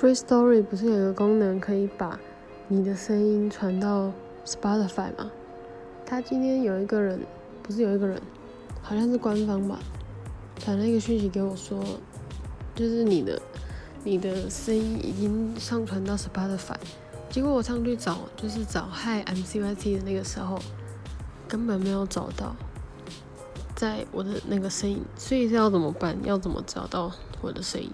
Free Story 不是有一个功能可以把你的声音传到 Spotify 吗？他今天有一个人，不是有一个人，好像是官方吧，传了一个讯息给我说，就是你的你的声音已经上传到 Spotify。结果我上去找，就是找 Hi MCYT 的那个时候，根本没有找到，在我的那个声音，所以是要怎么办？要怎么找到我的声音？